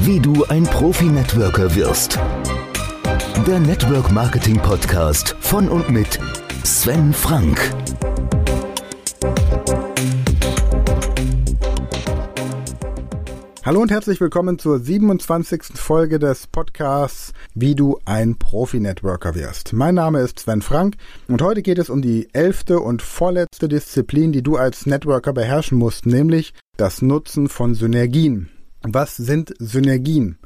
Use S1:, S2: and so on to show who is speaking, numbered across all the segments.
S1: Wie du ein Profi-Networker wirst. Der Network Marketing Podcast von und mit Sven Frank.
S2: Hallo und herzlich willkommen zur 27. Folge des Podcasts Wie du ein Profi-Networker wirst. Mein Name ist Sven Frank und heute geht es um die elfte und vorletzte Disziplin, die du als Networker beherrschen musst, nämlich das Nutzen von Synergien. Was sind Synergien?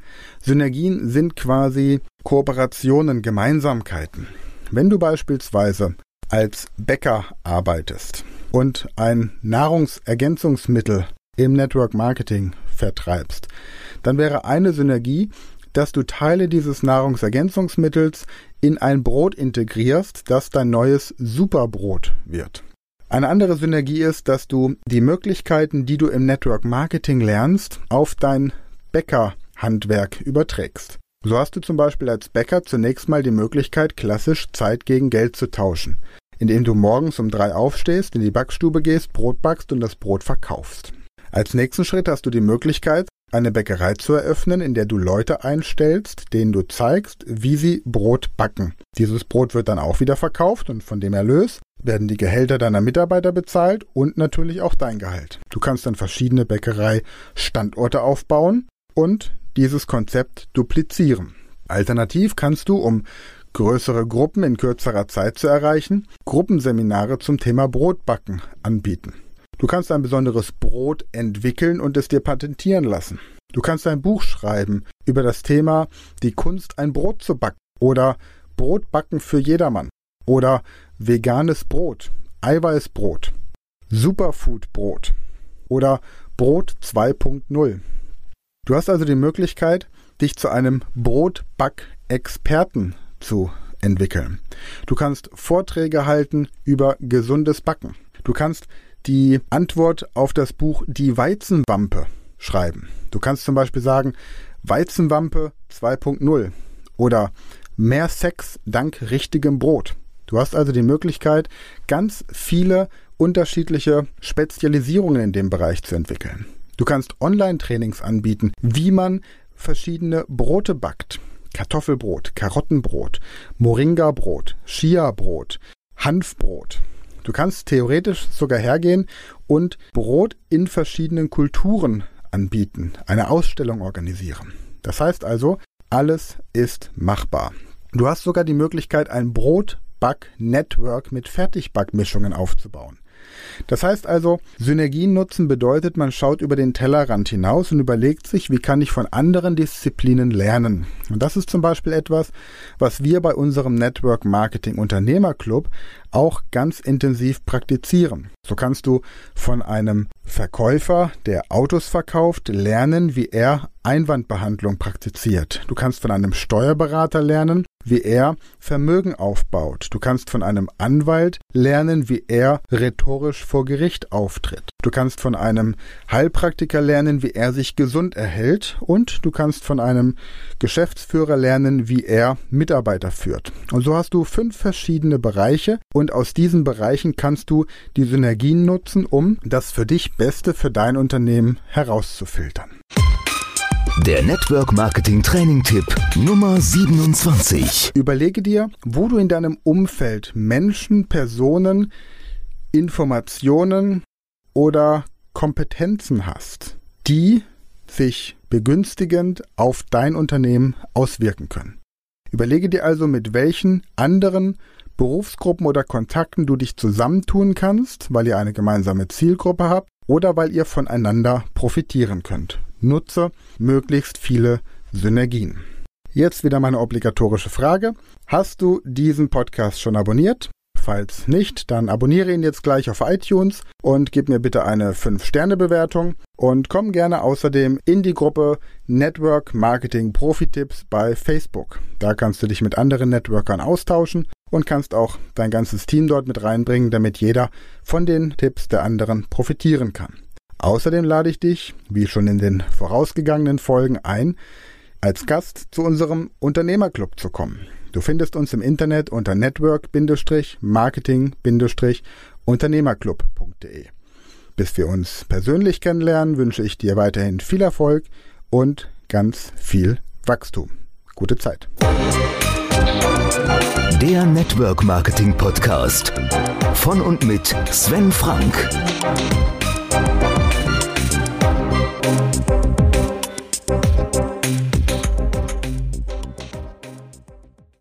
S2: Synergien sind quasi Kooperationen, Gemeinsamkeiten. Wenn du beispielsweise als Bäcker arbeitest und ein Nahrungsergänzungsmittel im Network Marketing vertreibst, dann wäre eine Synergie, dass du Teile dieses Nahrungsergänzungsmittels in ein Brot integrierst, das dein neues Superbrot wird. Eine andere Synergie ist, dass du die Möglichkeiten, die du im Network Marketing lernst, auf dein Bäckerhandwerk überträgst. So hast du zum Beispiel als Bäcker zunächst mal die Möglichkeit, klassisch Zeit gegen Geld zu tauschen, indem du morgens um drei aufstehst, in die Backstube gehst, Brot backst und das Brot verkaufst. Als nächsten Schritt hast du die Möglichkeit, eine Bäckerei zu eröffnen, in der du Leute einstellst, denen du zeigst, wie sie Brot backen. Dieses Brot wird dann auch wieder verkauft und von dem Erlös werden die Gehälter deiner Mitarbeiter bezahlt und natürlich auch dein Gehalt. Du kannst dann verschiedene Bäckerei-Standorte aufbauen und dieses Konzept duplizieren. Alternativ kannst du, um größere Gruppen in kürzerer Zeit zu erreichen, Gruppenseminare zum Thema Brotbacken anbieten. Du kannst ein besonderes Brot entwickeln und es dir patentieren lassen. Du kannst ein Buch schreiben über das Thema die Kunst, ein Brot zu backen oder Brotbacken für jedermann oder veganes Brot, Eiweißbrot, Superfoodbrot oder Brot 2.0. Du hast also die Möglichkeit, dich zu einem Brotback-Experten zu entwickeln. Du kannst Vorträge halten über gesundes Backen. Du kannst die Antwort auf das Buch Die Weizenwampe schreiben. Du kannst zum Beispiel sagen Weizenwampe 2.0 oder mehr Sex dank richtigem Brot. Du hast also die Möglichkeit, ganz viele unterschiedliche Spezialisierungen in dem Bereich zu entwickeln. Du kannst Online-Trainings anbieten, wie man verschiedene Brote backt. Kartoffelbrot, Karottenbrot, Moringa-Brot, Chia-Brot, Hanfbrot. Du kannst theoretisch sogar hergehen und Brot in verschiedenen Kulturen anbieten, eine Ausstellung organisieren. Das heißt also, alles ist machbar. Du hast sogar die Möglichkeit, ein Brotback-Network mit Fertigbackmischungen aufzubauen. Das heißt also, Synergien nutzen bedeutet, man schaut über den Tellerrand hinaus und überlegt sich, wie kann ich von anderen Disziplinen lernen. Und das ist zum Beispiel etwas, was wir bei unserem Network Marketing Unternehmerclub auch ganz intensiv praktizieren. So kannst du von einem Verkäufer, der Autos verkauft, lernen, wie er Einwandbehandlung praktiziert. Du kannst von einem Steuerberater lernen, wie er Vermögen aufbaut. Du kannst von einem Anwalt lernen, wie er rhetorisch vor Gericht auftritt. Du kannst von einem Heilpraktiker lernen, wie er sich gesund erhält. Und du kannst von einem Geschäftsführer lernen, wie er Mitarbeiter führt. Und so hast du fünf verschiedene Bereiche und aus diesen Bereichen kannst du die Synergien nutzen, um das für dich Beste für dein Unternehmen herauszufiltern.
S1: Der Network Marketing Training Tipp Nummer 27.
S2: Überlege dir, wo du in deinem Umfeld Menschen, Personen, Informationen oder Kompetenzen hast, die sich begünstigend auf dein Unternehmen auswirken können. Überlege dir also, mit welchen anderen Berufsgruppen oder Kontakten du dich zusammentun kannst, weil ihr eine gemeinsame Zielgruppe habt oder weil ihr voneinander profitieren könnt. Nutze möglichst viele Synergien. Jetzt wieder meine obligatorische Frage. Hast du diesen Podcast schon abonniert? Falls nicht, dann abonniere ihn jetzt gleich auf iTunes und gib mir bitte eine 5-Sterne-Bewertung und komm gerne außerdem in die Gruppe Network Marketing Profi-Tipps bei Facebook. Da kannst du dich mit anderen Networkern austauschen und kannst auch dein ganzes Team dort mit reinbringen, damit jeder von den Tipps der anderen profitieren kann. Außerdem lade ich dich, wie schon in den vorausgegangenen Folgen, ein, als Gast zu unserem Unternehmerclub zu kommen. Du findest uns im Internet unter network-marketing-unternehmerclub.de. Bis wir uns persönlich kennenlernen, wünsche ich dir weiterhin viel Erfolg und ganz viel Wachstum. Gute Zeit.
S1: Der Network Marketing Podcast von und mit Sven Frank.